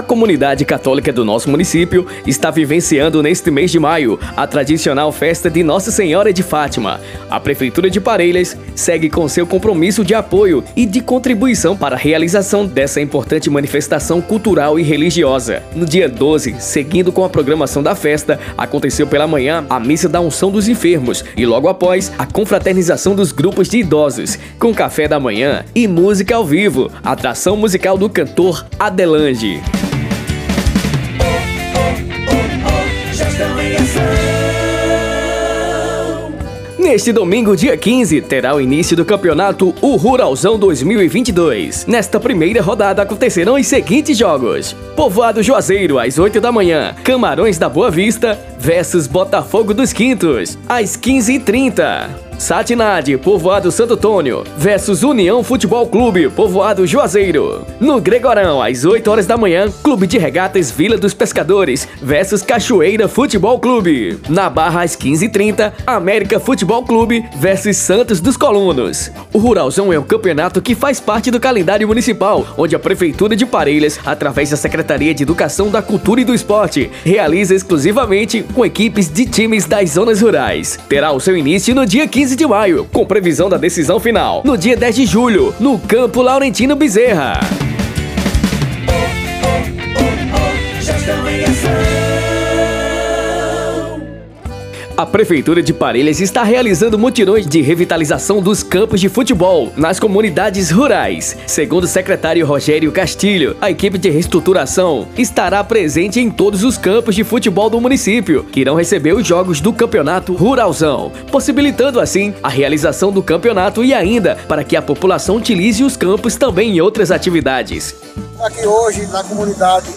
A comunidade católica do nosso município está vivenciando neste mês de maio a tradicional festa de Nossa Senhora de Fátima. A Prefeitura de Parelhas segue com seu compromisso de apoio e de contribuição para a realização dessa importante manifestação cultural e religiosa. No dia 12, seguindo com a programação da festa, aconteceu pela manhã a missa da unção dos enfermos e logo após a confraternização dos grupos de idosos, com café da manhã e música ao vivo, atração musical do cantor Adelange. Neste domingo, dia 15, terá o início do campeonato O Ruralzão 2022. Nesta primeira rodada acontecerão os seguintes jogos: Povoado Juazeiro, às 8 da manhã, Camarões da Boa Vista versus Botafogo dos Quintos, às 15h30. Satinade, Povoado Santo Antônio, versus União Futebol Clube, Povoado Juazeiro. No Gregorão, às 8 horas da manhã, Clube de Regatas Vila dos Pescadores, versus Cachoeira Futebol Clube. Na Barra, às 15h30, América Futebol Clube versus Santos dos Colunos. O Ruralzão é um campeonato que faz parte do calendário municipal, onde a Prefeitura de Parelhas, através da Secretaria de Educação da Cultura e do Esporte, realiza exclusivamente com equipes de times das zonas rurais. Terá o seu início no dia 15 15 de maio, com previsão da decisão final no dia 10 de julho, no Campo Laurentino Bezerra. A Prefeitura de Parelhas está realizando mutirões de revitalização dos campos de futebol nas comunidades rurais. Segundo o secretário Rogério Castilho, a equipe de reestruturação estará presente em todos os campos de futebol do município, que irão receber os jogos do Campeonato Ruralzão, possibilitando assim a realização do campeonato e ainda para que a população utilize os campos também em outras atividades. Aqui hoje na comunidade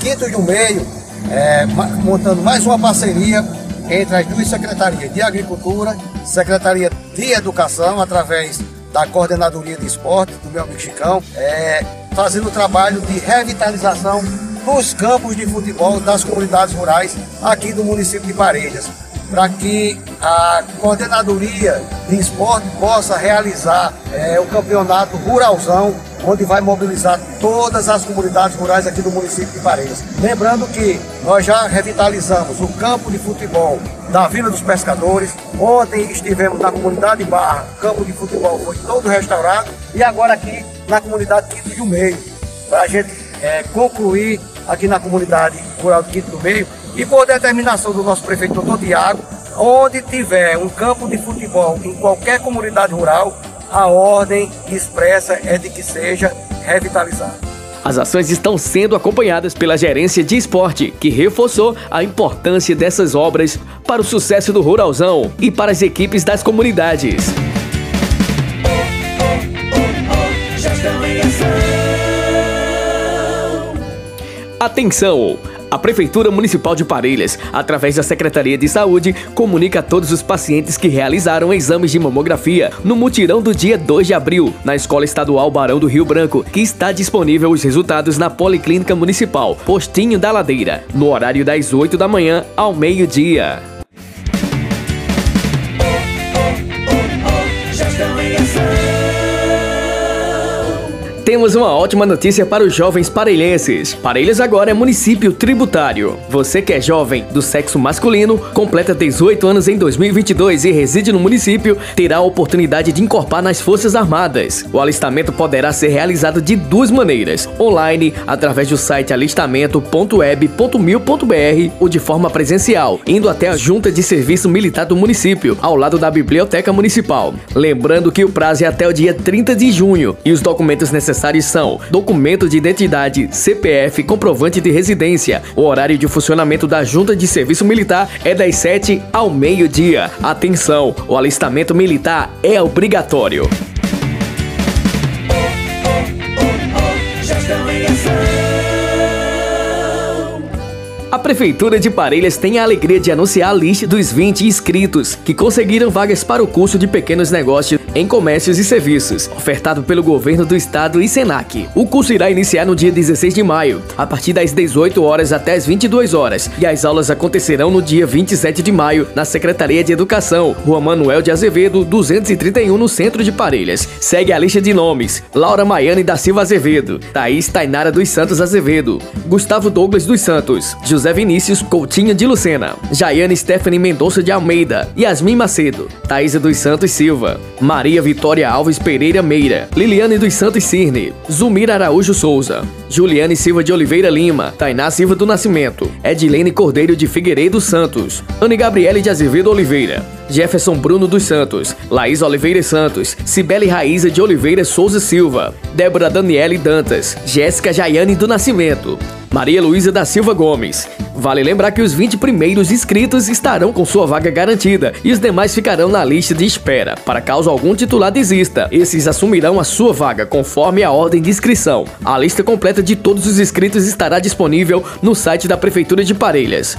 Quinto de um Meio, é, montando mais uma parceria entre as duas secretarias de Agricultura, Secretaria de Educação, através da Coordenadoria de Esporte, do meu amigo Chicão, é, fazendo o trabalho de revitalização dos campos de futebol das comunidades rurais aqui do município de Parelhas, para que a Coordenadoria de Esporte possa realizar é, o campeonato Ruralzão onde vai mobilizar todas as comunidades rurais aqui do município de Paredes. Lembrando que nós já revitalizamos o campo de futebol da Vila dos Pescadores. Ontem estivemos na comunidade Barra, o campo de futebol foi todo restaurado. E agora aqui na comunidade Quinto do Meio, para a gente é, concluir aqui na comunidade rural Quinto do Meio. E por determinação do nosso prefeito doutor Tiago, onde tiver um campo de futebol em qualquer comunidade rural, a ordem expressa é de que seja revitalizado. As ações estão sendo acompanhadas pela gerência de esporte, que reforçou a importância dessas obras para o sucesso do Ruralzão e para as equipes das comunidades. Atenção! A Prefeitura Municipal de Parelhas, através da Secretaria de Saúde, comunica a todos os pacientes que realizaram exames de mamografia no mutirão do dia 2 de abril, na Escola Estadual Barão do Rio Branco, que está disponível os resultados na Policlínica Municipal, Postinho da Ladeira, no horário das 8 da manhã ao meio-dia. Temos uma ótima notícia para os jovens parelhenses. Parelhas agora é município tributário. Você que é jovem do sexo masculino, completa 18 anos em 2022 e reside no município, terá a oportunidade de incorporar nas Forças Armadas. O alistamento poderá ser realizado de duas maneiras: online, através do site alistamento.web.mil.br ou de forma presencial, indo até a Junta de Serviço Militar do município, ao lado da Biblioteca Municipal. Lembrando que o prazo é até o dia 30 de junho e os documentos necessários são documento de identidade, CPF, comprovante de residência. O horário de funcionamento da Junta de Serviço Militar é das 7 ao meio-dia. Atenção, o alistamento militar é obrigatório. A Prefeitura de Parelhas tem a alegria de anunciar a lista dos 20 inscritos que conseguiram vagas para o curso de pequenos negócios em comércios e serviços, ofertado pelo governo do estado e Senac. O curso irá iniciar no dia 16 de maio, a partir das 18 horas até as 22 horas, e as aulas acontecerão no dia 27 de maio, na Secretaria de Educação, Rua Manuel de Azevedo, 231, no centro de Parelhas. Segue a lista de nomes: Laura Maiane da Silva Azevedo, Thaís Tainara dos Santos Azevedo, Gustavo Douglas dos Santos, José Vinícius Coutinho de Lucena, Jaiane Stephanie Mendonça de Almeida, Yasmin Macedo, Thaisa dos Santos Silva, Maria Vitória Alves Pereira Meira, Liliane dos Santos Cirne, Zumira Araújo Souza, Juliane Silva de Oliveira Lima, Tainá Silva do Nascimento, Edilene Cordeiro de Figueiredo Santos, Anne Gabriele de Azevedo Oliveira, Jefferson Bruno dos Santos, Laís Oliveira Santos, Cibele Raíza de Oliveira Souza Silva, Débora Daniele Dantas, Jéssica Jaiane do Nascimento, Maria Luísa da Silva Gomes. Vale lembrar que os 20 primeiros inscritos estarão com sua vaga garantida e os demais ficarão na lista de espera, para caso algum titular desista. Esses assumirão a sua vaga conforme a ordem de inscrição. A lista completa de todos os inscritos estará disponível no site da Prefeitura de Parelhas.